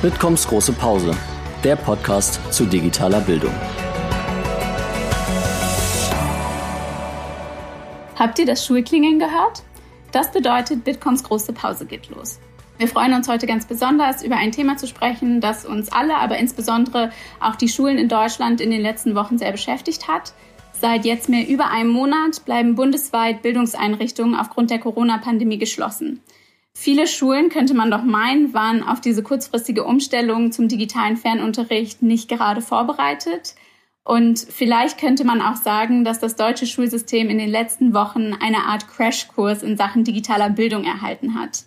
Bitkoms große Pause, der Podcast zu digitaler Bildung. Habt ihr das Schulklingeln gehört? Das bedeutet, Bitkoms große Pause geht los. Wir freuen uns heute ganz besonders, über ein Thema zu sprechen, das uns alle, aber insbesondere auch die Schulen in Deutschland in den letzten Wochen sehr beschäftigt hat. Seit jetzt mehr über einem Monat bleiben bundesweit Bildungseinrichtungen aufgrund der Corona-Pandemie geschlossen. Viele Schulen, könnte man doch meinen, waren auf diese kurzfristige Umstellung zum digitalen Fernunterricht nicht gerade vorbereitet. Und vielleicht könnte man auch sagen, dass das deutsche Schulsystem in den letzten Wochen eine Art Crashkurs in Sachen digitaler Bildung erhalten hat.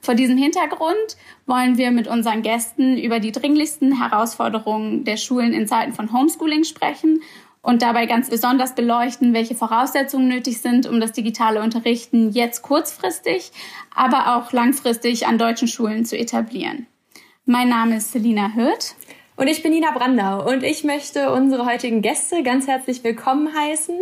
Vor diesem Hintergrund wollen wir mit unseren Gästen über die dringlichsten Herausforderungen der Schulen in Zeiten von Homeschooling sprechen und dabei ganz besonders beleuchten, welche Voraussetzungen nötig sind, um das digitale Unterrichten jetzt kurzfristig, aber auch langfristig an deutschen Schulen zu etablieren. Mein Name ist Selina Hürth. Und ich bin Nina Brandau und ich möchte unsere heutigen Gäste ganz herzlich willkommen heißen.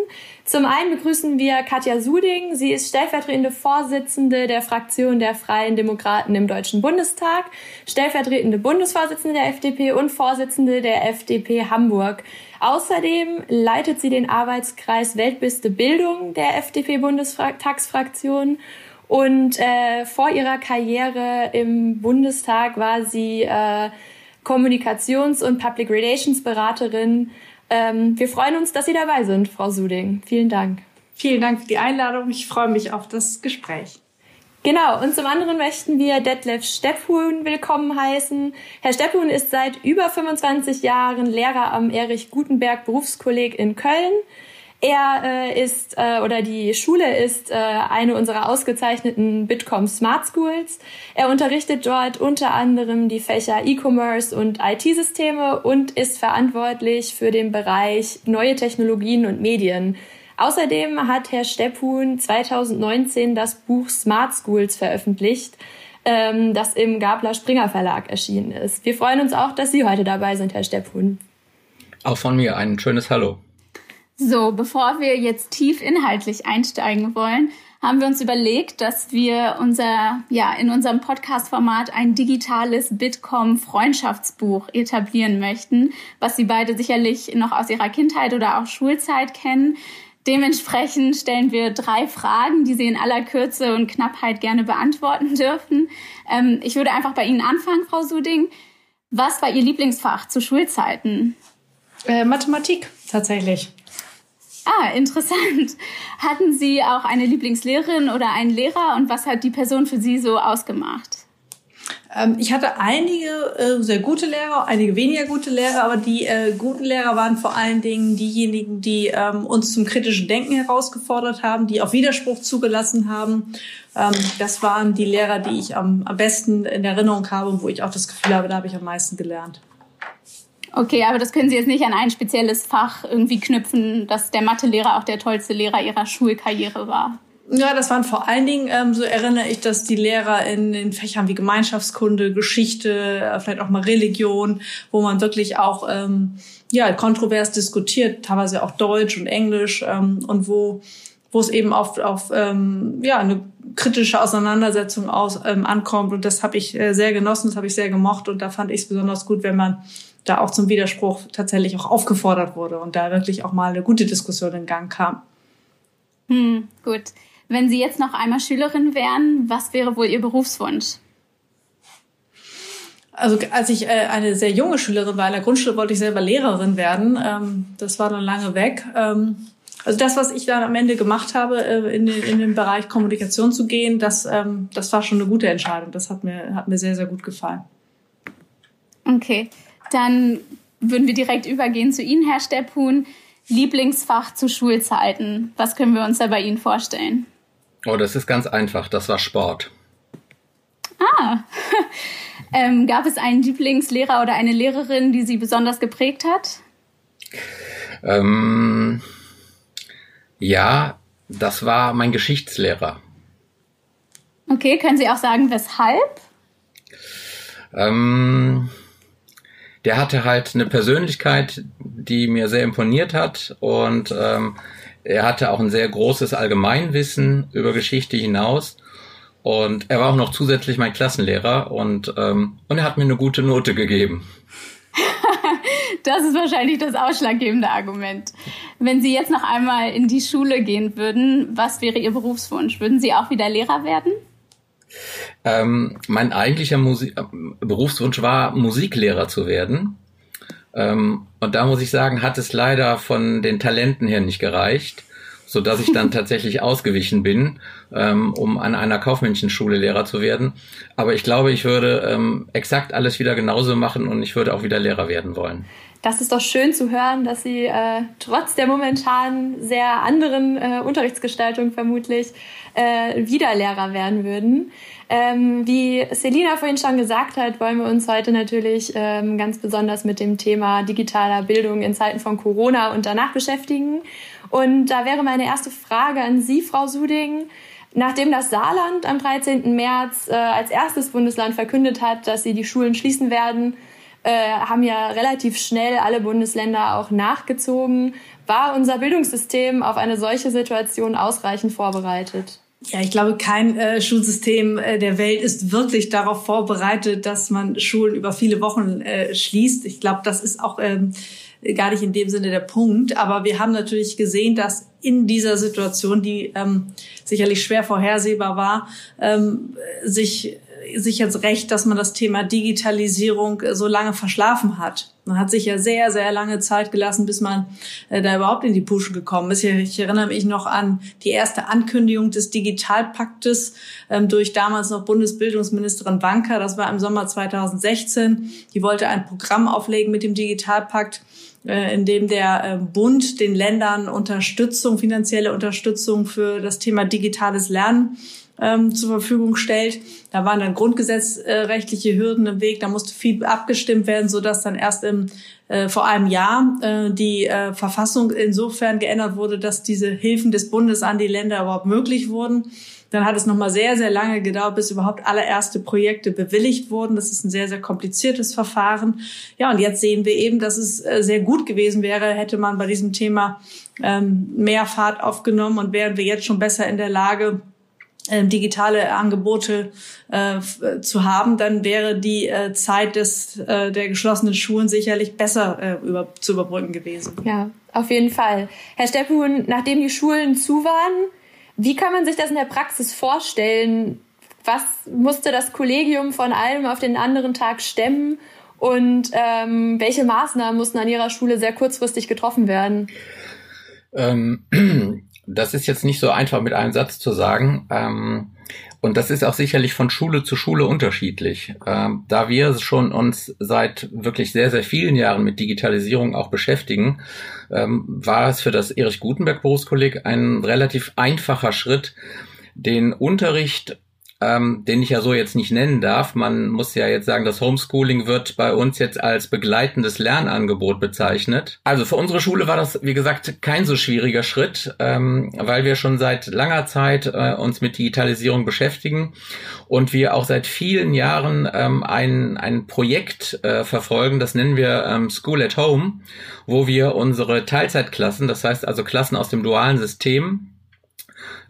Zum einen begrüßen wir Katja Suding. Sie ist stellvertretende Vorsitzende der Fraktion der Freien Demokraten im Deutschen Bundestag, stellvertretende Bundesvorsitzende der FDP und Vorsitzende der FDP Hamburg. Außerdem leitet sie den Arbeitskreis Weltbeste Bildung der FDP-Bundestagsfraktion. Und äh, vor ihrer Karriere im Bundestag war sie äh, Kommunikations- und Public Relations Beraterin. Ähm, wir freuen uns, dass Sie dabei sind, Frau Suding. Vielen Dank. Vielen Dank für die Einladung. Ich freue mich auf das Gespräch. Genau, und zum anderen möchten wir Detlef Stepphuhn willkommen heißen. Herr Stepphuhn ist seit über 25 Jahren Lehrer am Erich Gutenberg Berufskolleg in Köln. Er äh, ist äh, oder die Schule ist äh, eine unserer ausgezeichneten Bitkom Smart Schools. Er unterrichtet dort unter anderem die Fächer E-Commerce und IT-Systeme und ist verantwortlich für den Bereich neue Technologien und Medien. Außerdem hat Herr Stepphuhn 2019 das Buch Smart Schools veröffentlicht, ähm, das im Gabler Springer Verlag erschienen ist. Wir freuen uns auch, dass Sie heute dabei sind, Herr Stepphuhn. Auch von mir ein schönes Hallo. So, bevor wir jetzt tief inhaltlich einsteigen wollen, haben wir uns überlegt, dass wir unser, ja, in unserem Podcast-Format ein digitales Bitkom-Freundschaftsbuch etablieren möchten, was Sie beide sicherlich noch aus Ihrer Kindheit oder auch Schulzeit kennen. Dementsprechend stellen wir drei Fragen, die Sie in aller Kürze und Knappheit gerne beantworten dürfen. Ähm, ich würde einfach bei Ihnen anfangen, Frau Suding. Was war Ihr Lieblingsfach zu Schulzeiten? Äh, Mathematik, tatsächlich. Ah, interessant. Hatten Sie auch eine Lieblingslehrerin oder einen Lehrer und was hat die Person für Sie so ausgemacht? Ähm, ich hatte einige äh, sehr gute Lehrer, einige weniger gute Lehrer, aber die äh, guten Lehrer waren vor allen Dingen diejenigen, die ähm, uns zum kritischen Denken herausgefordert haben, die auf Widerspruch zugelassen haben. Ähm, das waren die Lehrer, die ich am besten in Erinnerung habe und wo ich auch das Gefühl habe, da habe ich am meisten gelernt. Okay, aber das können Sie jetzt nicht an ein spezielles Fach irgendwie knüpfen, dass der Mathelehrer auch der tollste Lehrer Ihrer Schulkarriere war. Ja, das waren vor allen Dingen, ähm, so erinnere ich, dass die Lehrer in, in Fächern wie Gemeinschaftskunde, Geschichte, äh, vielleicht auch mal Religion, wo man wirklich auch ähm, ja kontrovers diskutiert, teilweise auch Deutsch und Englisch ähm, und wo wo es eben auf, auf ähm, ja eine kritische Auseinandersetzung aus, ähm, ankommt und das habe ich äh, sehr genossen, das habe ich sehr gemocht und da fand ich es besonders gut, wenn man da auch zum Widerspruch tatsächlich auch aufgefordert wurde und da wirklich auch mal eine gute Diskussion in Gang kam. Hm, gut. Wenn Sie jetzt noch einmal Schülerin wären, was wäre wohl Ihr Berufswunsch? Also als ich äh, eine sehr junge Schülerin war in der Grundschule, wollte ich selber Lehrerin werden. Ähm, das war dann lange weg. Ähm, also das, was ich dann am Ende gemacht habe, äh, in, den, in den Bereich Kommunikation zu gehen, das, ähm, das war schon eine gute Entscheidung. Das hat mir, hat mir sehr, sehr gut gefallen. Okay. Dann würden wir direkt übergehen zu Ihnen, Herr Stepphuhn. Lieblingsfach zu Schulzeiten. Was können wir uns da bei Ihnen vorstellen? Oh, das ist ganz einfach. Das war Sport. Ah. ähm, gab es einen Lieblingslehrer oder eine Lehrerin, die Sie besonders geprägt hat? Ähm, ja, das war mein Geschichtslehrer. Okay, können Sie auch sagen, weshalb? Ähm, der hatte halt eine Persönlichkeit, die mir sehr imponiert hat und ähm, er hatte auch ein sehr großes Allgemeinwissen über Geschichte hinaus Und er war auch noch zusätzlich mein Klassenlehrer und, ähm, und er hat mir eine gute Note gegeben. das ist wahrscheinlich das ausschlaggebende Argument. Wenn Sie jetzt noch einmal in die Schule gehen würden, was wäre Ihr Berufswunsch? Würden Sie auch wieder Lehrer werden? Ähm, mein eigentlicher Musik Berufswunsch war, Musiklehrer zu werden. Ähm, und da muss ich sagen, hat es leider von den Talenten her nicht gereicht, so dass ich dann tatsächlich ausgewichen bin, ähm, um an einer kaufmännischen Lehrer zu werden. Aber ich glaube, ich würde ähm, exakt alles wieder genauso machen und ich würde auch wieder Lehrer werden wollen. Das ist doch schön zu hören, dass Sie äh, trotz der momentan sehr anderen äh, Unterrichtsgestaltung vermutlich äh, wieder Lehrer werden würden. Ähm, wie Selina vorhin schon gesagt hat, wollen wir uns heute natürlich ähm, ganz besonders mit dem Thema digitaler Bildung in Zeiten von Corona und danach beschäftigen. Und da wäre meine erste Frage an Sie, Frau Suding. Nachdem das Saarland am 13. März äh, als erstes Bundesland verkündet hat, dass sie die Schulen schließen werden, äh, haben ja relativ schnell alle Bundesländer auch nachgezogen. War unser Bildungssystem auf eine solche Situation ausreichend vorbereitet? Ja, ich glaube, kein äh, Schulsystem äh, der Welt ist wirklich darauf vorbereitet, dass man Schulen über viele Wochen äh, schließt. Ich glaube, das ist auch ähm, gar nicht in dem Sinne der Punkt. Aber wir haben natürlich gesehen, dass in dieser Situation, die ähm, sicherlich schwer vorhersehbar war, ähm, sich sich jetzt recht, dass man das Thema Digitalisierung äh, so lange verschlafen hat. Man hat sich ja sehr, sehr lange Zeit gelassen, bis man äh, da überhaupt in die Puschen gekommen ist. Ich erinnere mich noch an die erste Ankündigung des Digitalpaktes ähm, durch damals noch Bundesbildungsministerin Wanka. Das war im Sommer 2016. Die wollte ein Programm auflegen mit dem Digitalpakt äh, in dem der äh, Bund den Ländern Unterstützung, finanzielle Unterstützung für das Thema digitales Lernen ähm, zur Verfügung stellt. Da waren dann grundgesetzrechtliche Hürden im Weg, da musste viel abgestimmt werden, so dass dann erst im, äh, vor einem Jahr äh, die äh, Verfassung insofern geändert wurde, dass diese Hilfen des Bundes an die Länder überhaupt möglich wurden. Dann hat es nochmal sehr, sehr lange gedauert, bis überhaupt allererste Projekte bewilligt wurden. Das ist ein sehr, sehr kompliziertes Verfahren. Ja, und jetzt sehen wir eben, dass es äh, sehr gut gewesen wäre, hätte man bei diesem Thema ähm, mehr Fahrt aufgenommen und wären wir jetzt schon besser in der Lage, digitale Angebote äh, zu haben, dann wäre die äh, Zeit des äh, der geschlossenen Schulen sicherlich besser äh, über, zu überbrücken gewesen. Ja, auf jeden Fall. Herr Steppuhn, nachdem die Schulen zu waren, wie kann man sich das in der Praxis vorstellen? Was musste das Kollegium von einem auf den anderen Tag stemmen? Und ähm, welche Maßnahmen mussten an Ihrer Schule sehr kurzfristig getroffen werden? Ähm, das ist jetzt nicht so einfach mit einem Satz zu sagen. Ähm, und das ist auch sicherlich von Schule zu Schule unterschiedlich. Ähm, da wir schon uns seit wirklich sehr, sehr vielen Jahren mit Digitalisierung auch beschäftigen, ähm, war es für das Erich Gutenberg Berufskolleg ein relativ einfacher Schritt, den Unterricht ähm, den ich ja so jetzt nicht nennen darf. Man muss ja jetzt sagen, das Homeschooling wird bei uns jetzt als begleitendes Lernangebot bezeichnet. Also für unsere Schule war das, wie gesagt, kein so schwieriger Schritt, ähm, weil wir schon seit langer Zeit äh, uns mit Digitalisierung beschäftigen und wir auch seit vielen Jahren ähm, ein, ein Projekt äh, verfolgen, das nennen wir ähm, School at Home, wo wir unsere Teilzeitklassen, das heißt also Klassen aus dem dualen System,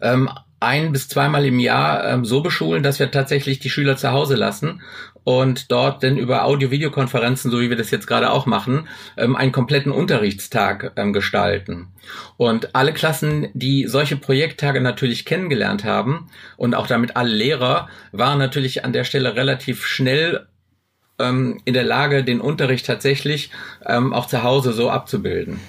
ähm, ein bis zweimal im Jahr ähm, so beschulen, dass wir tatsächlich die Schüler zu Hause lassen und dort dann über Audio-Videokonferenzen, so wie wir das jetzt gerade auch machen, ähm, einen kompletten Unterrichtstag ähm, gestalten. Und alle Klassen, die solche Projekttage natürlich kennengelernt haben und auch damit alle Lehrer, waren natürlich an der Stelle relativ schnell ähm, in der Lage, den Unterricht tatsächlich ähm, auch zu Hause so abzubilden.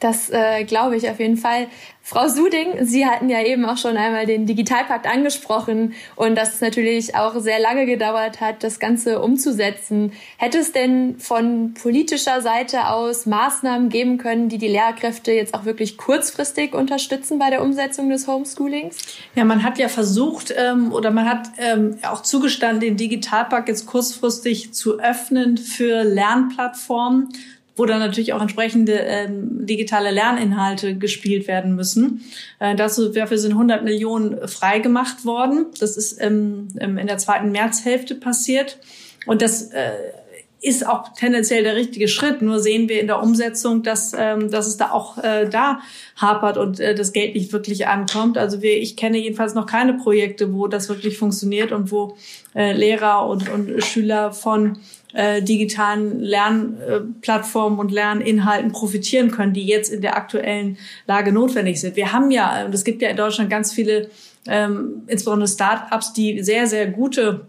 Das äh, glaube ich auf jeden Fall. Frau Suding, Sie hatten ja eben auch schon einmal den Digitalpakt angesprochen und dass es natürlich auch sehr lange gedauert hat, das Ganze umzusetzen. Hätte es denn von politischer Seite aus Maßnahmen geben können, die die Lehrkräfte jetzt auch wirklich kurzfristig unterstützen bei der Umsetzung des Homeschoolings? Ja, man hat ja versucht ähm, oder man hat ähm, auch zugestanden, den Digitalpakt jetzt kurzfristig zu öffnen für Lernplattformen wo dann natürlich auch entsprechende ähm, digitale Lerninhalte gespielt werden müssen. Äh, dazu, dafür sind 100 Millionen freigemacht worden. Das ist ähm, in der zweiten Märzhälfte passiert. Und das äh, ist auch tendenziell der richtige Schritt. Nur sehen wir in der Umsetzung, dass, ähm, dass es da auch äh, da hapert und äh, das Geld nicht wirklich ankommt. Also wir, ich kenne jedenfalls noch keine Projekte, wo das wirklich funktioniert und wo äh, Lehrer und, und Schüler von äh, digitalen Lernplattformen und Lerninhalten profitieren können, die jetzt in der aktuellen Lage notwendig sind. Wir haben ja, und es gibt ja in Deutschland ganz viele, ähm, insbesondere Start-ups, die sehr, sehr gute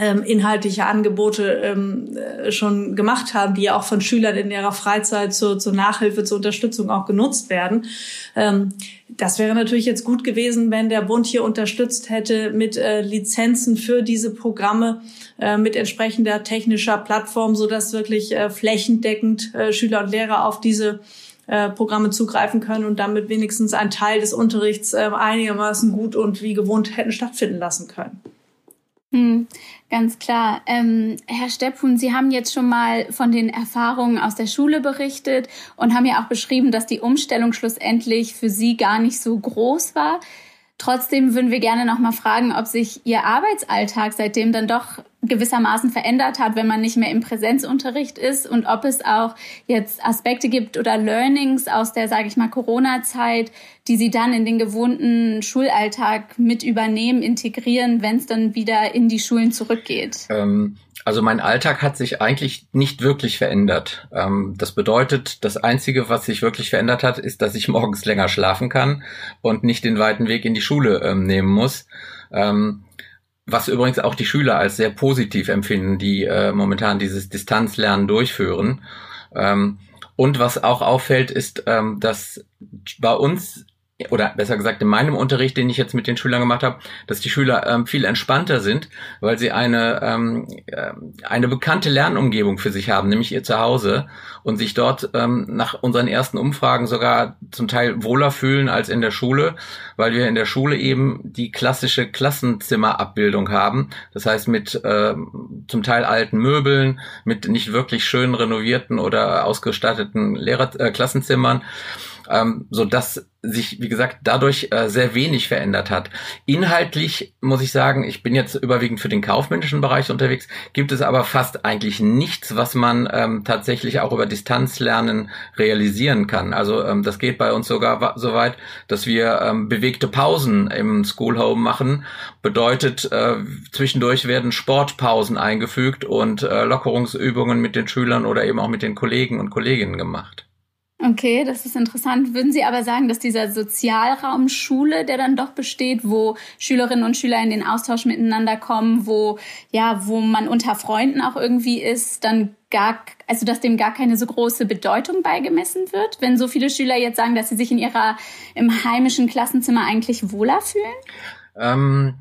ähm, inhaltliche Angebote ähm, äh, schon gemacht haben, die ja auch von Schülern in ihrer Freizeit zur, zur Nachhilfe, zur Unterstützung auch genutzt werden. Ähm, das wäre natürlich jetzt gut gewesen, wenn der Bund hier unterstützt hätte mit äh, Lizenzen für diese Programme, äh, mit entsprechender technischer Plattform, so dass wirklich äh, flächendeckend äh, Schüler und Lehrer auf diese äh, Programme zugreifen können und damit wenigstens ein Teil des Unterrichts einigermaßen gut und wie gewohnt hätten stattfinden lassen können. Hm, ganz klar. Ähm, Herr Stepphuhn, Sie haben jetzt schon mal von den Erfahrungen aus der Schule berichtet und haben ja auch beschrieben, dass die Umstellung schlussendlich für Sie gar nicht so groß war. Trotzdem würden wir gerne noch mal fragen, ob sich Ihr Arbeitsalltag seitdem dann doch gewissermaßen verändert hat, wenn man nicht mehr im Präsenzunterricht ist und ob es auch jetzt Aspekte gibt oder Learnings aus der, sage ich mal, Corona-Zeit, die Sie dann in den gewohnten Schulalltag mit übernehmen, integrieren, wenn es dann wieder in die Schulen zurückgeht. Ähm also mein Alltag hat sich eigentlich nicht wirklich verändert. Ähm, das bedeutet, das Einzige, was sich wirklich verändert hat, ist, dass ich morgens länger schlafen kann und nicht den weiten Weg in die Schule ähm, nehmen muss. Ähm, was übrigens auch die Schüler als sehr positiv empfinden, die äh, momentan dieses Distanzlernen durchführen. und was auch auffällt, ist, dass bei uns oder besser gesagt in meinem Unterricht, den ich jetzt mit den Schülern gemacht habe, dass die Schüler ähm, viel entspannter sind, weil sie eine ähm, äh, eine bekannte Lernumgebung für sich haben, nämlich ihr Zuhause und sich dort ähm, nach unseren ersten Umfragen sogar zum Teil wohler fühlen als in der Schule, weil wir in der Schule eben die klassische Klassenzimmerabbildung haben, das heißt mit äh, zum Teil alten Möbeln, mit nicht wirklich schön renovierten oder ausgestatteten Lehrer äh, Klassenzimmern ähm, so dass sich, wie gesagt, dadurch äh, sehr wenig verändert hat. Inhaltlich muss ich sagen, ich bin jetzt überwiegend für den kaufmännischen Bereich unterwegs, gibt es aber fast eigentlich nichts, was man ähm, tatsächlich auch über Distanzlernen realisieren kann. Also ähm, das geht bei uns sogar so weit, dass wir ähm, bewegte Pausen im Schoolhome machen. Bedeutet, äh, zwischendurch werden Sportpausen eingefügt und äh, Lockerungsübungen mit den Schülern oder eben auch mit den Kollegen und Kolleginnen gemacht. Okay, das ist interessant. Würden Sie aber sagen, dass dieser Sozialraum Schule, der dann doch besteht, wo Schülerinnen und Schüler in den Austausch miteinander kommen, wo ja, wo man unter Freunden auch irgendwie ist, dann gar, also dass dem gar keine so große Bedeutung beigemessen wird, wenn so viele Schüler jetzt sagen, dass sie sich in ihrer im heimischen Klassenzimmer eigentlich wohler fühlen? Ähm,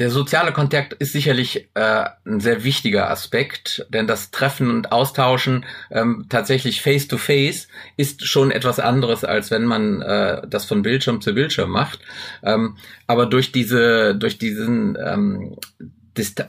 der soziale Kontakt ist sicherlich äh, ein sehr wichtiger Aspekt, denn das Treffen und Austauschen ähm, tatsächlich face to face ist schon etwas anderes, als wenn man äh, das von Bildschirm zu Bildschirm macht. Ähm, aber durch diese, durch diesen ähm,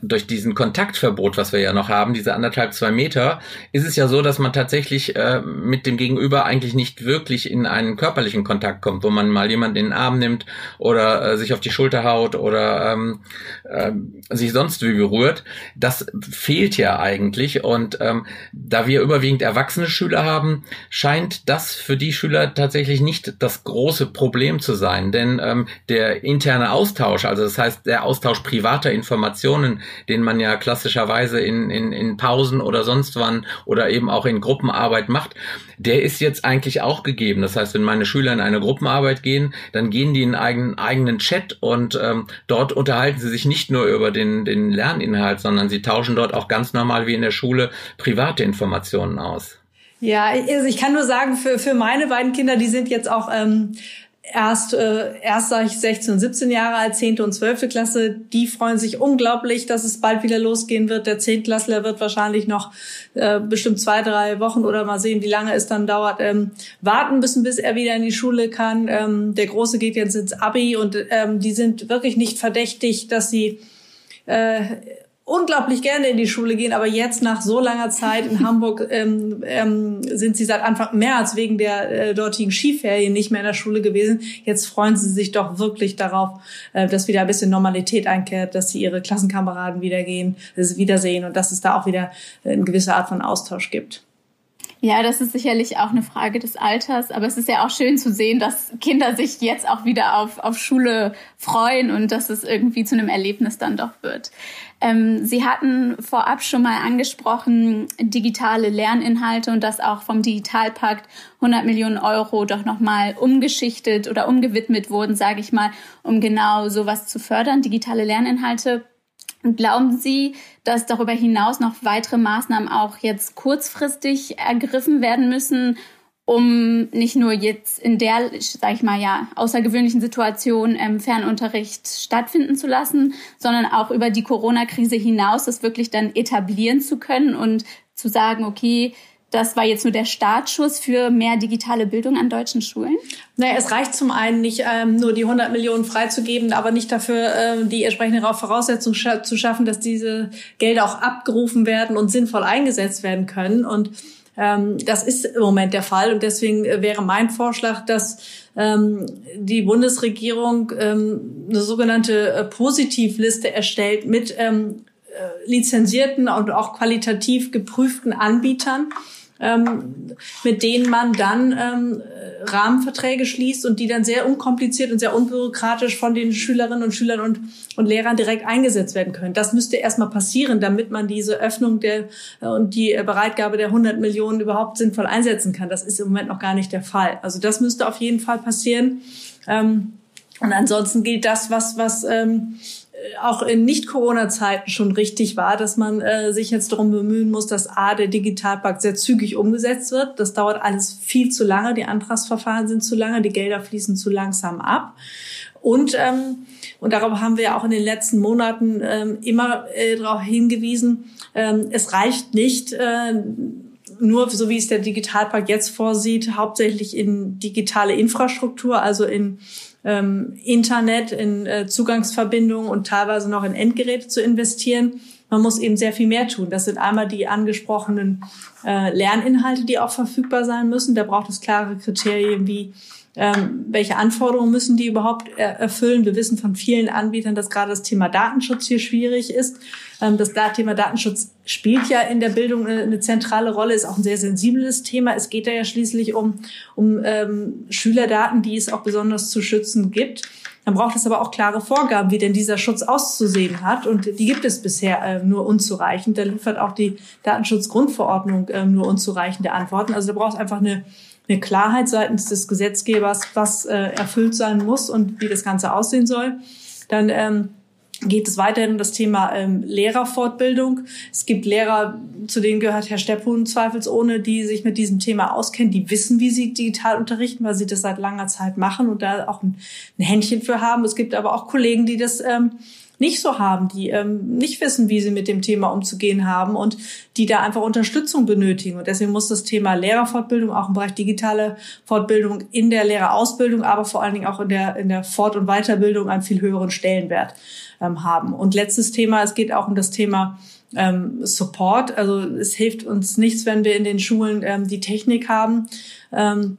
durch diesen Kontaktverbot, was wir ja noch haben, diese anderthalb, zwei Meter, ist es ja so, dass man tatsächlich äh, mit dem Gegenüber eigentlich nicht wirklich in einen körperlichen Kontakt kommt, wo man mal jemanden in den Arm nimmt oder äh, sich auf die Schulter haut oder ähm, äh, sich sonst wie berührt. Das fehlt ja eigentlich und ähm, da wir überwiegend erwachsene Schüler haben, scheint das für die Schüler tatsächlich nicht das große Problem zu sein, denn ähm, der interne Austausch, also das heißt der Austausch privater Informationen, Diskussionen, den man ja klassischerweise in, in, in Pausen oder sonst wann oder eben auch in Gruppenarbeit macht, der ist jetzt eigentlich auch gegeben. Das heißt, wenn meine Schüler in eine Gruppenarbeit gehen, dann gehen die in einen eigenen Chat und ähm, dort unterhalten sie sich nicht nur über den, den Lerninhalt, sondern sie tauschen dort auch ganz normal wie in der Schule private Informationen aus. Ja, also ich kann nur sagen, für, für meine beiden Kinder, die sind jetzt auch ähm, erst, äh, erst sage ich 16 und 17 Jahre alt, 10. und 12. Klasse, die freuen sich unglaublich, dass es bald wieder losgehen wird. Der Zehntklässler wird wahrscheinlich noch äh, bestimmt zwei, drei Wochen oder mal sehen, wie lange es dann dauert, ähm, warten müssen, bis er wieder in die Schule kann. Ähm, der Große geht jetzt ins Abi und ähm, die sind wirklich nicht verdächtig, dass sie äh, unglaublich gerne in die Schule gehen, aber jetzt nach so langer Zeit in Hamburg ähm, ähm, sind sie seit Anfang März wegen der äh, dortigen Skiferien nicht mehr in der Schule gewesen. Jetzt freuen sie sich doch wirklich darauf, äh, dass wieder ein bisschen Normalität einkehrt, dass sie ihre Klassenkameraden wiedergehen, dass sie wiedersehen und dass es da auch wieder eine gewisse Art von Austausch gibt. Ja, das ist sicherlich auch eine Frage des Alters, aber es ist ja auch schön zu sehen, dass Kinder sich jetzt auch wieder auf, auf Schule freuen und dass es irgendwie zu einem Erlebnis dann doch wird. Ähm, Sie hatten vorab schon mal angesprochen, digitale Lerninhalte und dass auch vom Digitalpakt 100 Millionen Euro doch nochmal umgeschichtet oder umgewidmet wurden, sage ich mal, um genau sowas zu fördern, digitale Lerninhalte. Glauben Sie, dass darüber hinaus noch weitere Maßnahmen auch jetzt kurzfristig ergriffen werden müssen, um nicht nur jetzt in der, sag ich mal, ja, außergewöhnlichen Situation ähm, Fernunterricht stattfinden zu lassen, sondern auch über die Corona-Krise hinaus das wirklich dann etablieren zu können und zu sagen, okay, das war jetzt nur der Startschuss für mehr digitale Bildung an deutschen Schulen? Naja, es reicht zum einen nicht ähm, nur die 100 Millionen freizugeben, aber nicht dafür äh, die entsprechende Voraussetzung scha zu schaffen, dass diese Gelder auch abgerufen werden und sinnvoll eingesetzt werden können. Und ähm, das ist im Moment der Fall. Und deswegen äh, wäre mein Vorschlag, dass ähm, die Bundesregierung ähm, eine sogenannte äh, Positivliste erstellt mit ähm, äh, lizenzierten und auch qualitativ geprüften Anbietern ähm, mit denen man dann ähm, Rahmenverträge schließt und die dann sehr unkompliziert und sehr unbürokratisch von den Schülerinnen und Schülern und, und Lehrern direkt eingesetzt werden können. Das müsste erstmal passieren, damit man diese Öffnung der äh, und die Bereitgabe der 100 Millionen überhaupt sinnvoll einsetzen kann. Das ist im Moment noch gar nicht der Fall. Also das müsste auf jeden Fall passieren. Ähm, und ansonsten gilt das, was, was ähm, auch in Nicht-Corona-Zeiten schon richtig war, dass man äh, sich jetzt darum bemühen muss, dass A, der Digitalpakt sehr zügig umgesetzt wird. Das dauert alles viel zu lange. Die Antragsverfahren sind zu lange, die Gelder fließen zu langsam ab. Und, ähm, und darauf haben wir auch in den letzten Monaten ähm, immer äh, darauf hingewiesen, ähm, es reicht nicht, äh, nur so wie es der Digitalpakt jetzt vorsieht, hauptsächlich in digitale Infrastruktur, also in ähm, Internet, in äh, Zugangsverbindungen und teilweise noch in Endgeräte zu investieren. Man muss eben sehr viel mehr tun. Das sind einmal die angesprochenen äh, Lerninhalte, die auch verfügbar sein müssen. Da braucht es klare Kriterien wie ähm, welche Anforderungen müssen die überhaupt erfüllen. Wir wissen von vielen Anbietern, dass gerade das Thema Datenschutz hier schwierig ist. Ähm, das Thema Datenschutz spielt ja in der Bildung eine, eine, zentrale Rolle, ist auch ein sehr sensibles Thema. Es geht da ja schließlich um, um ähm, Schülerdaten, die es auch besonders zu schützen gibt. Dann braucht es aber auch klare Vorgaben, wie denn dieser Schutz auszusehen hat. Und die gibt es bisher äh, nur unzureichend. Da liefert auch die Datenschutzgrundverordnung äh, nur unzureichende Antworten. Also da braucht es einfach eine eine Klarheit seitens des Gesetzgebers, was äh, erfüllt sein muss und wie das Ganze aussehen soll. Dann ähm, geht es weiterhin um das Thema ähm, Lehrerfortbildung. Es gibt Lehrer, zu denen gehört Herr Steppun zweifelsohne, die sich mit diesem Thema auskennen, die wissen, wie sie digital unterrichten, weil sie das seit langer Zeit machen und da auch ein, ein Händchen für haben. Es gibt aber auch Kollegen, die das ähm, nicht so haben, die ähm, nicht wissen, wie sie mit dem Thema umzugehen haben und die da einfach Unterstützung benötigen. Und deswegen muss das Thema Lehrerfortbildung auch im Bereich digitale Fortbildung in der Lehrerausbildung, aber vor allen Dingen auch in der, in der Fort- und Weiterbildung einen viel höheren Stellenwert ähm, haben. Und letztes Thema, es geht auch um das Thema ähm, Support. Also es hilft uns nichts, wenn wir in den Schulen ähm, die Technik haben. Ähm,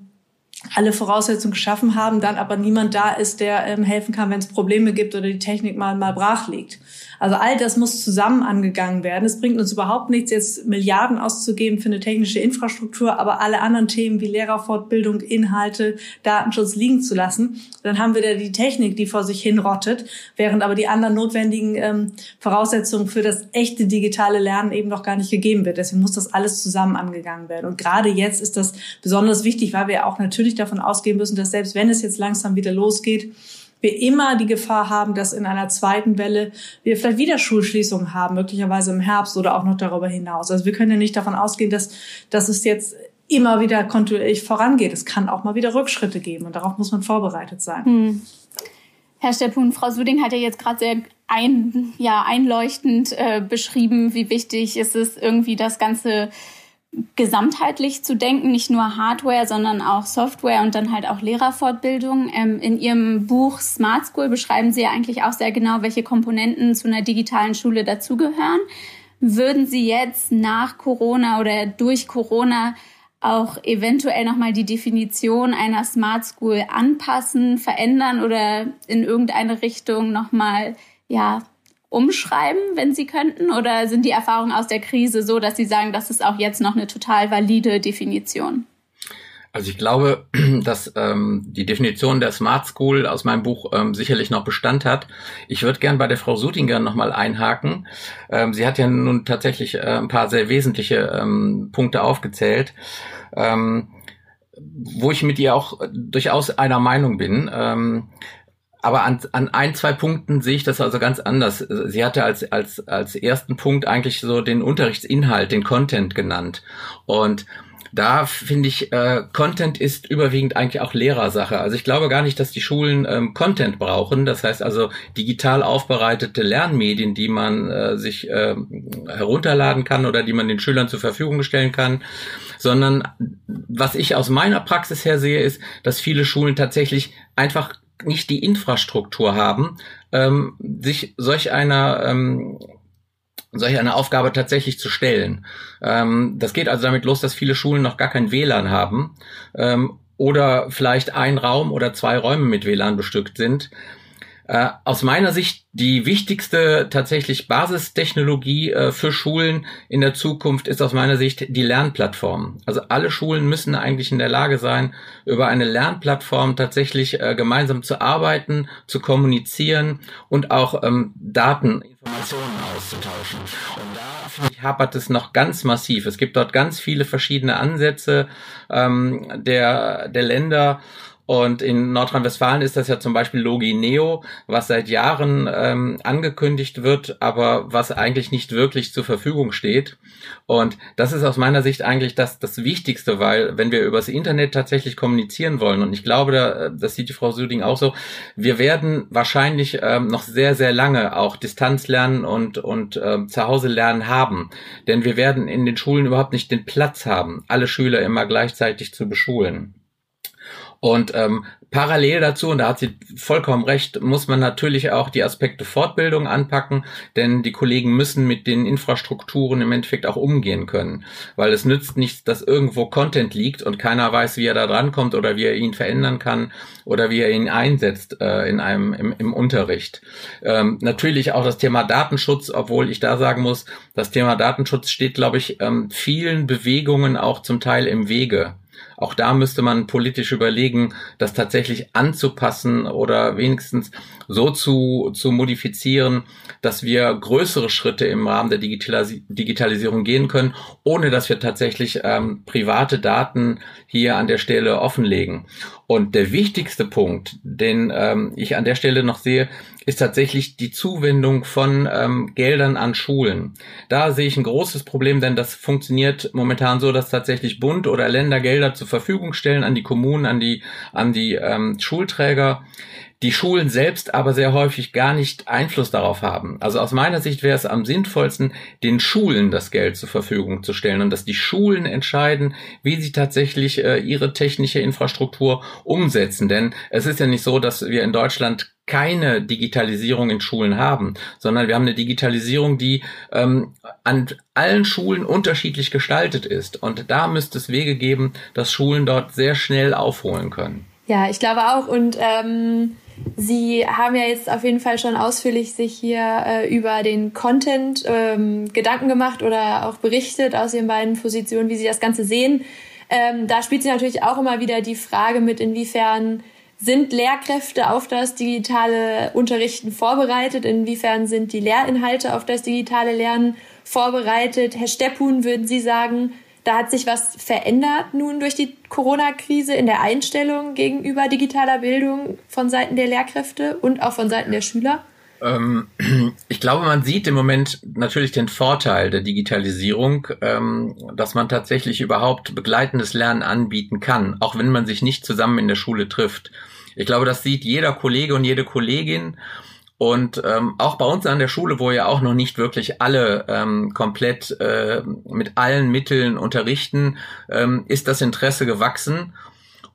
alle Voraussetzungen geschaffen haben, dann aber niemand da ist, der ähm, helfen kann, wenn es Probleme gibt oder die Technik mal mal brach liegt. Also all das muss zusammen angegangen werden. Es bringt uns überhaupt nichts, jetzt Milliarden auszugeben für eine technische Infrastruktur, aber alle anderen Themen wie Lehrerfortbildung, Inhalte, Datenschutz liegen zu lassen. Dann haben wir da die Technik, die vor sich hin rottet, während aber die anderen notwendigen ähm, Voraussetzungen für das echte digitale Lernen eben noch gar nicht gegeben wird. Deswegen muss das alles zusammen angegangen werden. Und gerade jetzt ist das besonders wichtig, weil wir auch natürlich davon ausgehen müssen, dass selbst wenn es jetzt langsam wieder losgeht, wir immer die Gefahr haben, dass in einer zweiten Welle wir vielleicht wieder Schulschließungen haben, möglicherweise im Herbst oder auch noch darüber hinaus. Also wir können ja nicht davon ausgehen, dass, dass es jetzt immer wieder kontinuierlich vorangeht. Es kann auch mal wieder Rückschritte geben und darauf muss man vorbereitet sein. Hm. Herr Steppun, Frau Suding hat ja jetzt gerade sehr ein, ja, einleuchtend äh, beschrieben, wie wichtig es ist, irgendwie das Ganze gesamtheitlich zu denken, nicht nur Hardware, sondern auch Software und dann halt auch Lehrerfortbildung. Ähm, in Ihrem Buch Smart School beschreiben Sie ja eigentlich auch sehr genau, welche Komponenten zu einer digitalen Schule dazugehören. Würden Sie jetzt nach Corona oder durch Corona auch eventuell nochmal die Definition einer Smart School anpassen, verändern oder in irgendeine Richtung nochmal, ja, umschreiben, wenn Sie könnten? Oder sind die Erfahrungen aus der Krise so, dass Sie sagen, das ist auch jetzt noch eine total valide Definition? Also ich glaube, dass ähm, die Definition der Smart School aus meinem Buch ähm, sicherlich noch Bestand hat. Ich würde gern bei der Frau Sutinger nochmal einhaken. Ähm, sie hat ja nun tatsächlich äh, ein paar sehr wesentliche ähm, Punkte aufgezählt. Ähm, wo ich mit ihr auch durchaus einer Meinung bin. Ähm, aber an, an ein, zwei Punkten sehe ich das also ganz anders. Sie hatte als, als, als ersten Punkt eigentlich so den Unterrichtsinhalt, den Content genannt. Und da finde ich, äh, Content ist überwiegend eigentlich auch Lehrersache. Also ich glaube gar nicht, dass die Schulen ähm, Content brauchen. Das heißt also digital aufbereitete Lernmedien, die man äh, sich äh, herunterladen kann oder die man den Schülern zur Verfügung stellen kann. Sondern was ich aus meiner Praxis her sehe, ist, dass viele Schulen tatsächlich einfach nicht die Infrastruktur haben, ähm, sich solch einer ähm, solch eine Aufgabe tatsächlich zu stellen. Ähm, das geht also damit los, dass viele Schulen noch gar kein WLAN haben ähm, oder vielleicht ein Raum oder zwei Räume mit WLAN bestückt sind. Äh, aus meiner Sicht die wichtigste tatsächlich Basistechnologie äh, für Schulen in der Zukunft ist aus meiner Sicht die Lernplattform. Also alle Schulen müssen eigentlich in der Lage sein, über eine Lernplattform tatsächlich äh, gemeinsam zu arbeiten, zu kommunizieren und auch ähm, Daten, Informationen auszutauschen. Und da finde ich hapert es noch ganz massiv. Es gibt dort ganz viele verschiedene Ansätze ähm, der der Länder und in Nordrhein-Westfalen ist das ja zum Beispiel Logi Neo, was seit Jahren ähm, angekündigt wird, aber was eigentlich nicht wirklich zur Verfügung steht. Und das ist aus meiner Sicht eigentlich das, das Wichtigste, weil wenn wir übers Internet tatsächlich kommunizieren wollen, und ich glaube, da, das sieht die Frau Süding auch so, wir werden wahrscheinlich ähm, noch sehr, sehr lange auch Distanzlernen und, und ähm, zu Hause lernen haben. Denn wir werden in den Schulen überhaupt nicht den Platz haben, alle Schüler immer gleichzeitig zu beschulen. Und ähm, parallel dazu, und da hat sie vollkommen recht, muss man natürlich auch die Aspekte Fortbildung anpacken, denn die Kollegen müssen mit den Infrastrukturen im Endeffekt auch umgehen können. Weil es nützt nichts, dass irgendwo Content liegt und keiner weiß, wie er da drankommt oder wie er ihn verändern kann oder wie er ihn einsetzt äh, in einem im, im Unterricht. Ähm, natürlich auch das Thema Datenschutz, obwohl ich da sagen muss, das Thema Datenschutz steht, glaube ich, ähm, vielen Bewegungen auch zum Teil im Wege. Auch da müsste man politisch überlegen, das tatsächlich anzupassen oder wenigstens so zu, zu modifizieren, dass wir größere Schritte im Rahmen der Digitalis Digitalisierung gehen können, ohne dass wir tatsächlich ähm, private Daten hier an der Stelle offenlegen. Und der wichtigste Punkt, den ähm, ich an der Stelle noch sehe, ist tatsächlich die Zuwendung von ähm, Geldern an Schulen. Da sehe ich ein großes Problem, denn das funktioniert momentan so, dass tatsächlich Bund oder Länder Gelder zur Verfügung stellen an die Kommunen, an die an die ähm, Schulträger die Schulen selbst aber sehr häufig gar nicht Einfluss darauf haben. Also aus meiner Sicht wäre es am sinnvollsten, den Schulen das Geld zur Verfügung zu stellen und dass die Schulen entscheiden, wie sie tatsächlich äh, ihre technische Infrastruktur umsetzen. Denn es ist ja nicht so, dass wir in Deutschland keine Digitalisierung in Schulen haben, sondern wir haben eine Digitalisierung, die ähm, an allen Schulen unterschiedlich gestaltet ist. Und da müsste es Wege geben, dass Schulen dort sehr schnell aufholen können. Ja, ich glaube auch. Und ähm, Sie haben ja jetzt auf jeden Fall schon ausführlich sich hier äh, über den Content ähm, Gedanken gemacht oder auch berichtet aus Ihren beiden Positionen, wie Sie das Ganze sehen. Ähm, da spielt sich natürlich auch immer wieder die Frage mit, inwiefern sind Lehrkräfte auf das digitale Unterrichten vorbereitet? Inwiefern sind die Lehrinhalte auf das digitale Lernen vorbereitet? Herr Steppun, würden Sie sagen, da hat sich was verändert nun durch die Corona-Krise in der Einstellung gegenüber digitaler Bildung von Seiten der Lehrkräfte und auch von Seiten der Schüler? Ähm, ich glaube, man sieht im Moment natürlich den Vorteil der Digitalisierung, ähm, dass man tatsächlich überhaupt begleitendes Lernen anbieten kann, auch wenn man sich nicht zusammen in der Schule trifft. Ich glaube, das sieht jeder Kollege und jede Kollegin. Und ähm, auch bei uns an der Schule, wo ja auch noch nicht wirklich alle ähm, komplett äh, mit allen Mitteln unterrichten, ähm, ist das Interesse gewachsen.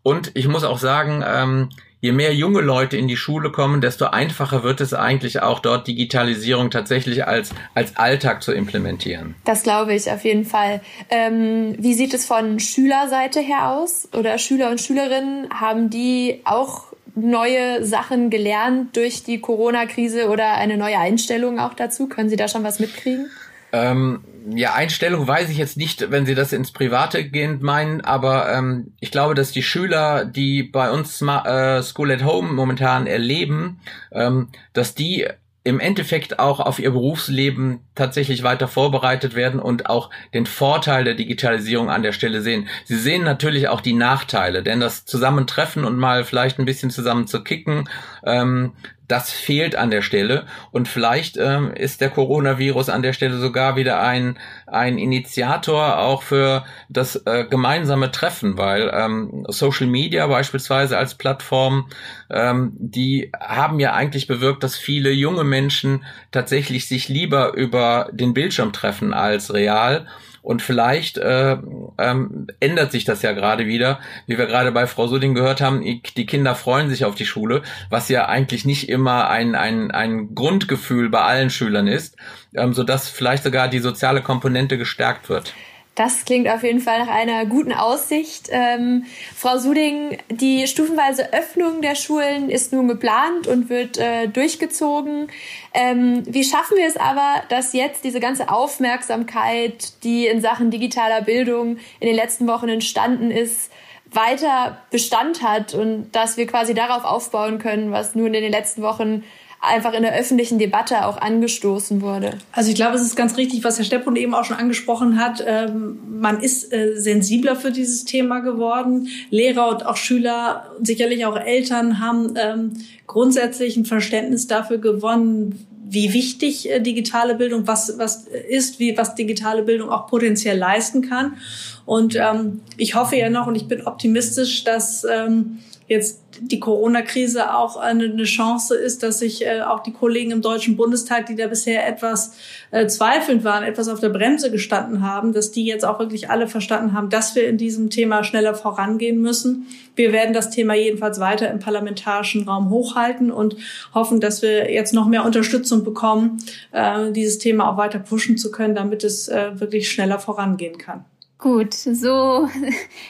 Und ich muss auch sagen, ähm, je mehr junge Leute in die Schule kommen, desto einfacher wird es eigentlich auch dort Digitalisierung tatsächlich als, als Alltag zu implementieren. Das glaube ich auf jeden Fall. Ähm, wie sieht es von Schülerseite her aus? Oder Schüler und Schülerinnen, haben die auch neue Sachen gelernt durch die Corona-Krise oder eine neue Einstellung auch dazu? Können Sie da schon was mitkriegen? Ähm, ja, Einstellung weiß ich jetzt nicht, wenn Sie das ins Private gehend meinen, aber ähm, ich glaube, dass die Schüler, die bei uns äh, School at Home momentan erleben, ähm, dass die im Endeffekt auch auf ihr Berufsleben tatsächlich weiter vorbereitet werden und auch den Vorteil der Digitalisierung an der Stelle sehen. Sie sehen natürlich auch die Nachteile, denn das Zusammentreffen und mal vielleicht ein bisschen zusammen zu kicken, ähm, das fehlt an der Stelle. Und vielleicht ähm, ist der Coronavirus an der Stelle sogar wieder ein, ein Initiator auch für das äh, gemeinsame Treffen, weil ähm, Social Media beispielsweise als Plattform, ähm, die haben ja eigentlich bewirkt, dass viele junge Menschen tatsächlich sich lieber über den Bildschirm treffen als real. Und vielleicht äh, ähm, ändert sich das ja gerade wieder, wie wir gerade bei Frau Suding gehört haben, die Kinder freuen sich auf die Schule, was ja eigentlich nicht immer ein, ein, ein Grundgefühl bei allen Schülern ist, ähm, sodass vielleicht sogar die soziale Komponente gestärkt wird. Das klingt auf jeden Fall nach einer guten Aussicht. Ähm, Frau Suding, die stufenweise Öffnung der Schulen ist nun geplant und wird äh, durchgezogen. Ähm, wie schaffen wir es aber, dass jetzt diese ganze Aufmerksamkeit, die in Sachen digitaler Bildung in den letzten Wochen entstanden ist, weiter Bestand hat und dass wir quasi darauf aufbauen können, was nun in den letzten Wochen einfach in der öffentlichen Debatte auch angestoßen wurde. Also ich glaube, es ist ganz richtig, was Herr Steppun eben auch schon angesprochen hat. Ähm, man ist äh, sensibler für dieses Thema geworden. Lehrer und auch Schüler, sicherlich auch Eltern haben ähm, grundsätzlich ein Verständnis dafür gewonnen, wie wichtig äh, digitale Bildung was, was ist, wie was digitale Bildung auch potenziell leisten kann. Und ähm, ich hoffe ja noch und ich bin optimistisch, dass ähm, jetzt die Corona-Krise auch eine, Chance ist, dass sich äh, auch die Kollegen im Deutschen Bundestag, die da bisher etwas äh, zweifelnd waren, etwas auf der Bremse gestanden haben, dass die jetzt auch wirklich alle verstanden haben, dass wir in diesem Thema schneller vorangehen müssen. Wir werden das Thema jedenfalls weiter im parlamentarischen Raum hochhalten und hoffen, dass wir jetzt noch mehr Unterstützung bekommen, äh, dieses Thema auch weiter pushen zu können, damit es wirklich schneller vorangehen kann. Gut, so,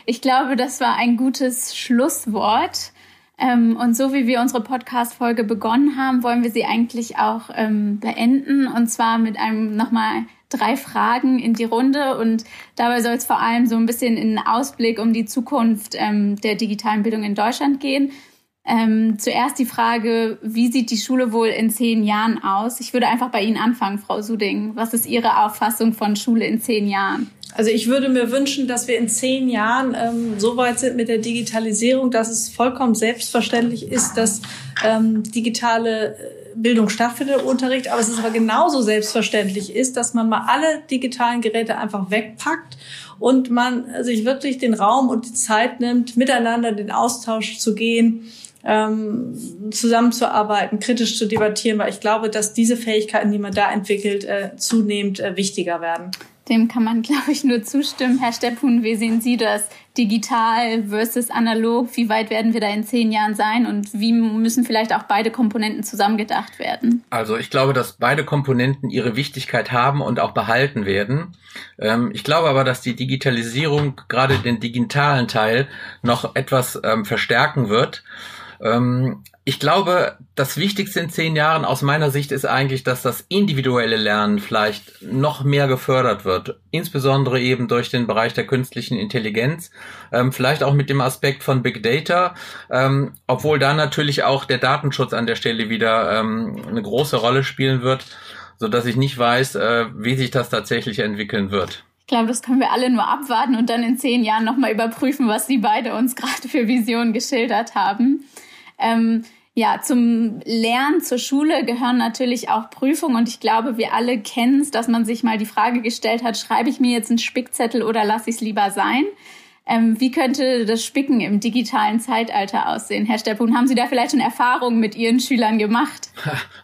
ich glaube, das war ein gutes Schlusswort. Ähm, und so wie wir unsere Podcast-Folge begonnen haben, wollen wir sie eigentlich auch ähm, beenden. Und zwar mit einem nochmal drei Fragen in die Runde. Und dabei soll es vor allem so ein bisschen in Ausblick um die Zukunft ähm, der digitalen Bildung in Deutschland gehen. Ähm, zuerst die Frage, wie sieht die Schule wohl in zehn Jahren aus? Ich würde einfach bei Ihnen anfangen, Frau Suding. Was ist Ihre Auffassung von Schule in zehn Jahren? Also ich würde mir wünschen, dass wir in zehn Jahren ähm, so weit sind mit der Digitalisierung, dass es vollkommen selbstverständlich ist, dass ähm, digitale äh, Bildung stattfindet im Unterricht, aber es ist aber genauso selbstverständlich ist, dass man mal alle digitalen Geräte einfach wegpackt und man sich wirklich den Raum und die Zeit nimmt, miteinander den Austausch zu gehen, ähm, zusammenzuarbeiten, kritisch zu debattieren, weil ich glaube, dass diese Fähigkeiten, die man da entwickelt, äh, zunehmend äh, wichtiger werden. Dem kann man, glaube ich, nur zustimmen. Herr Steppun, wie sehen Sie das? Digital versus analog. Wie weit werden wir da in zehn Jahren sein und wie müssen vielleicht auch beide Komponenten zusammengedacht werden? Also ich glaube, dass beide Komponenten ihre Wichtigkeit haben und auch behalten werden. Ähm, ich glaube aber, dass die Digitalisierung gerade den digitalen Teil noch etwas ähm, verstärken wird. Ähm, ich glaube, das Wichtigste in zehn Jahren aus meiner Sicht ist eigentlich, dass das individuelle Lernen vielleicht noch mehr gefördert wird. Insbesondere eben durch den Bereich der künstlichen Intelligenz. Ähm, vielleicht auch mit dem Aspekt von Big Data. Ähm, obwohl da natürlich auch der Datenschutz an der Stelle wieder ähm, eine große Rolle spielen wird, so dass ich nicht weiß, äh, wie sich das tatsächlich entwickeln wird. Ich glaube, das können wir alle nur abwarten und dann in zehn Jahren nochmal überprüfen, was Sie beide uns gerade für Visionen geschildert haben. Ähm, ja, zum Lernen, zur Schule gehören natürlich auch Prüfungen und ich glaube, wir alle kennen es, dass man sich mal die Frage gestellt hat, schreibe ich mir jetzt einen Spickzettel oder lasse ich es lieber sein? Ähm, wie könnte das Spicken im digitalen Zeitalter aussehen? Herr Steppun, haben Sie da vielleicht schon Erfahrungen mit Ihren Schülern gemacht?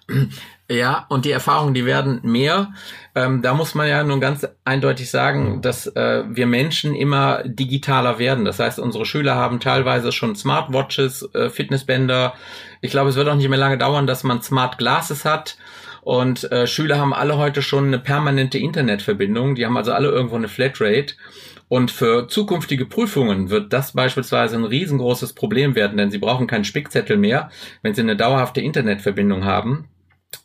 Ja, und die Erfahrungen, die werden mehr. Ähm, da muss man ja nun ganz eindeutig sagen, dass äh, wir Menschen immer digitaler werden. Das heißt, unsere Schüler haben teilweise schon Smartwatches, äh, Fitnessbänder. Ich glaube, es wird auch nicht mehr lange dauern, dass man Smart Glasses hat. Und äh, Schüler haben alle heute schon eine permanente Internetverbindung. Die haben also alle irgendwo eine Flatrate. Und für zukünftige Prüfungen wird das beispielsweise ein riesengroßes Problem werden, denn sie brauchen keinen Spickzettel mehr, wenn sie eine dauerhafte Internetverbindung haben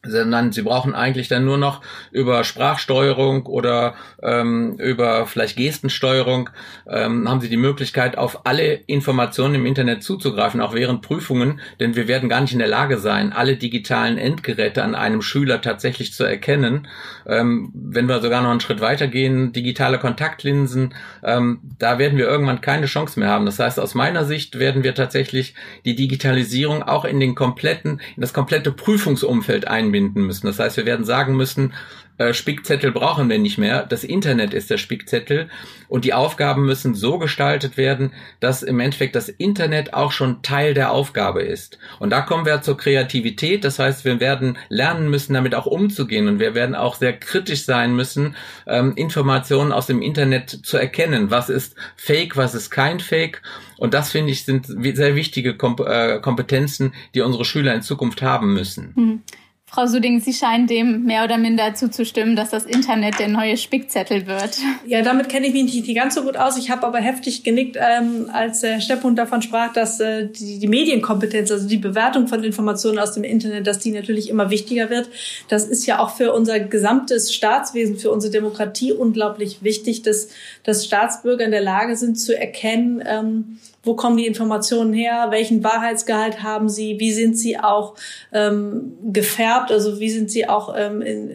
sondern sie brauchen eigentlich dann nur noch über Sprachsteuerung oder ähm, über vielleicht Gestensteuerung ähm, haben sie die Möglichkeit, auf alle Informationen im Internet zuzugreifen, auch während Prüfungen, denn wir werden gar nicht in der Lage sein, alle digitalen Endgeräte an einem Schüler tatsächlich zu erkennen. Ähm, wenn wir sogar noch einen Schritt weitergehen, digitale Kontaktlinsen, ähm, da werden wir irgendwann keine Chance mehr haben. Das heißt, aus meiner Sicht werden wir tatsächlich die Digitalisierung auch in den kompletten, in das komplette Prüfungsumfeld ein einbinden müssen. Das heißt, wir werden sagen müssen, äh, Spickzettel brauchen wir nicht mehr. Das Internet ist der Spickzettel und die Aufgaben müssen so gestaltet werden, dass im Endeffekt das Internet auch schon Teil der Aufgabe ist. Und da kommen wir zur Kreativität. Das heißt, wir werden lernen müssen, damit auch umzugehen und wir werden auch sehr kritisch sein müssen, ähm, Informationen aus dem Internet zu erkennen. Was ist Fake, was ist kein Fake? Und das finde ich sind sehr wichtige äh, Kompetenzen, die unsere Schüler in Zukunft haben müssen. Mhm. Frau Suding, Sie scheinen dem mehr oder minder zuzustimmen, dass das Internet der neue Spickzettel wird. Ja, damit kenne ich mich nicht ganz so gut aus. Ich habe aber heftig genickt, ähm, als Herr Stepphund davon sprach, dass äh, die, die Medienkompetenz, also die Bewertung von Informationen aus dem Internet, dass die natürlich immer wichtiger wird. Das ist ja auch für unser gesamtes Staatswesen, für unsere Demokratie unglaublich wichtig, dass, dass Staatsbürger in der Lage sind zu erkennen, ähm, wo kommen die Informationen her, welchen Wahrheitsgehalt haben sie, wie sind sie auch ähm, gefärbt, also wie sind sie auch ähm, in, äh,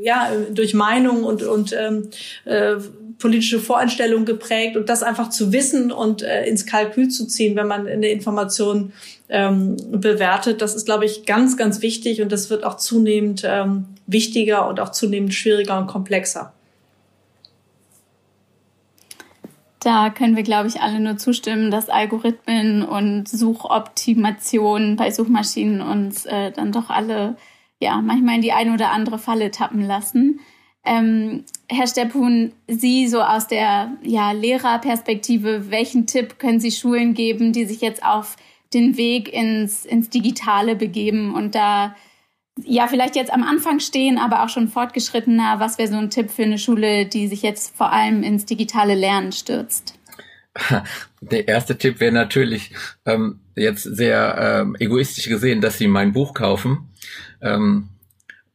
ja, durch Meinung und, und ähm, äh, politische Voreinstellungen geprägt? Und das einfach zu wissen und äh, ins Kalkül zu ziehen, wenn man eine Information ähm, bewertet, das ist, glaube ich, ganz, ganz wichtig. Und das wird auch zunehmend ähm, wichtiger und auch zunehmend schwieriger und komplexer. Da können wir, glaube ich, alle nur zustimmen, dass Algorithmen und Suchoptimation bei Suchmaschinen uns äh, dann doch alle ja manchmal in die eine oder andere Falle tappen lassen. Ähm, Herr Steppun, Sie so aus der ja, Lehrerperspektive, welchen Tipp können Sie Schulen geben, die sich jetzt auf den Weg ins, ins Digitale begeben und da ja, vielleicht jetzt am Anfang stehen, aber auch schon fortgeschrittener. Was wäre so ein Tipp für eine Schule, die sich jetzt vor allem ins digitale Lernen stürzt? Der erste Tipp wäre natürlich ähm, jetzt sehr ähm, egoistisch gesehen, dass Sie mein Buch kaufen. Ähm,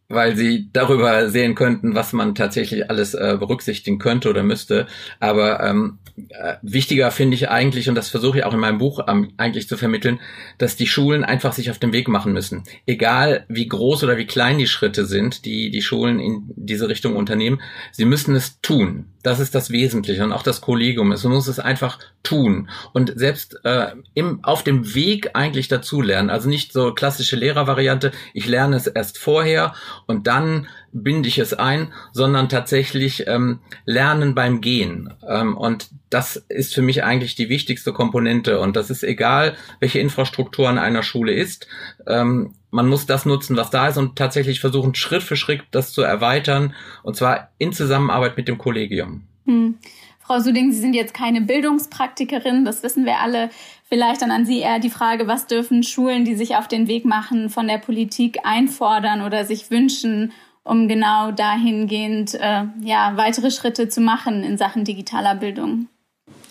weil sie darüber sehen könnten, was man tatsächlich alles äh, berücksichtigen könnte oder müsste. Aber ähm, äh, wichtiger finde ich eigentlich, und das versuche ich auch in meinem Buch ähm, eigentlich zu vermitteln, dass die Schulen einfach sich auf den Weg machen müssen. Egal wie groß oder wie klein die Schritte sind, die die Schulen in diese Richtung unternehmen, sie müssen es tun. Das ist das Wesentliche und auch das Kollegium. Es muss es einfach tun und selbst äh, im, auf dem Weg eigentlich dazulernen. Also nicht so klassische Lehrervariante, ich lerne es erst vorher und dann binde ich es ein, sondern tatsächlich ähm, lernen beim Gehen. Ähm, und das ist für mich eigentlich die wichtigste Komponente. Und das ist egal, welche Infrastruktur an einer Schule ist. Ähm, man muss das nutzen, was da ist und tatsächlich versuchen, Schritt für Schritt das zu erweitern. Und zwar in Zusammenarbeit mit dem Kollegium. Hm. Frau Suding, Sie sind jetzt keine Bildungspraktikerin, das wissen wir alle. Vielleicht dann an Sie eher die Frage, was dürfen Schulen, die sich auf den Weg machen, von der Politik einfordern oder sich wünschen, um genau dahingehend äh, ja, weitere Schritte zu machen in Sachen digitaler Bildung?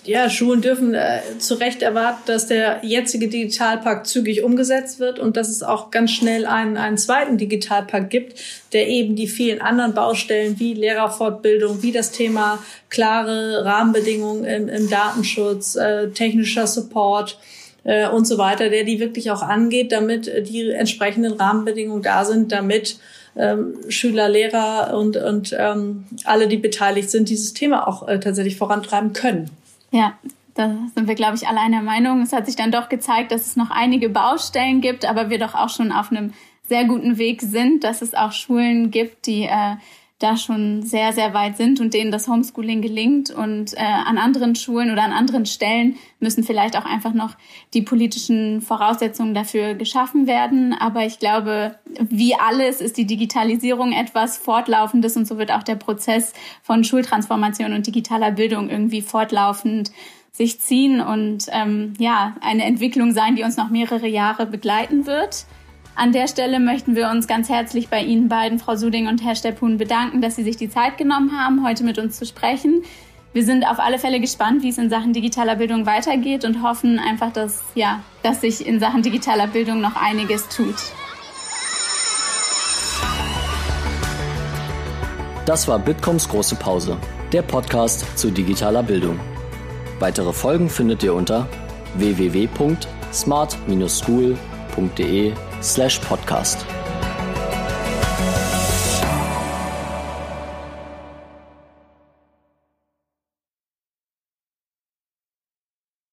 Ja, Schulen dürfen äh, zu Recht erwarten, dass der jetzige Digitalpakt zügig umgesetzt wird und dass es auch ganz schnell einen, einen zweiten Digitalpakt gibt, der eben die vielen anderen Baustellen wie Lehrerfortbildung, wie das Thema klare Rahmenbedingungen im, im Datenschutz, äh, technischer Support, äh, und so weiter, der die wirklich auch angeht, damit die entsprechenden Rahmenbedingungen da sind, damit ähm, Schüler, Lehrer und, und ähm, alle, die beteiligt sind, dieses Thema auch äh, tatsächlich vorantreiben können. Ja, da sind wir, glaube ich, alle einer Meinung. Es hat sich dann doch gezeigt, dass es noch einige Baustellen gibt, aber wir doch auch schon auf einem sehr guten Weg sind, dass es auch Schulen gibt, die äh, da schon sehr, sehr weit sind und denen das Homeschooling gelingt. Und äh, an anderen Schulen oder an anderen Stellen müssen vielleicht auch einfach noch die politischen Voraussetzungen dafür geschaffen werden. Aber ich glaube, wie alles ist die Digitalisierung etwas Fortlaufendes und so wird auch der Prozess von Schultransformation und digitaler Bildung irgendwie fortlaufend sich ziehen und ähm, ja, eine Entwicklung sein, die uns noch mehrere Jahre begleiten wird. An der Stelle möchten wir uns ganz herzlich bei Ihnen beiden, Frau Suding und Herr Steppun, bedanken, dass Sie sich die Zeit genommen haben, heute mit uns zu sprechen. Wir sind auf alle Fälle gespannt, wie es in Sachen digitaler Bildung weitergeht und hoffen einfach, dass, ja, dass sich in Sachen digitaler Bildung noch einiges tut. Das war Bitkoms große Pause, der Podcast zu digitaler Bildung. Weitere Folgen findet ihr unter www.smart-school.de slash podcast.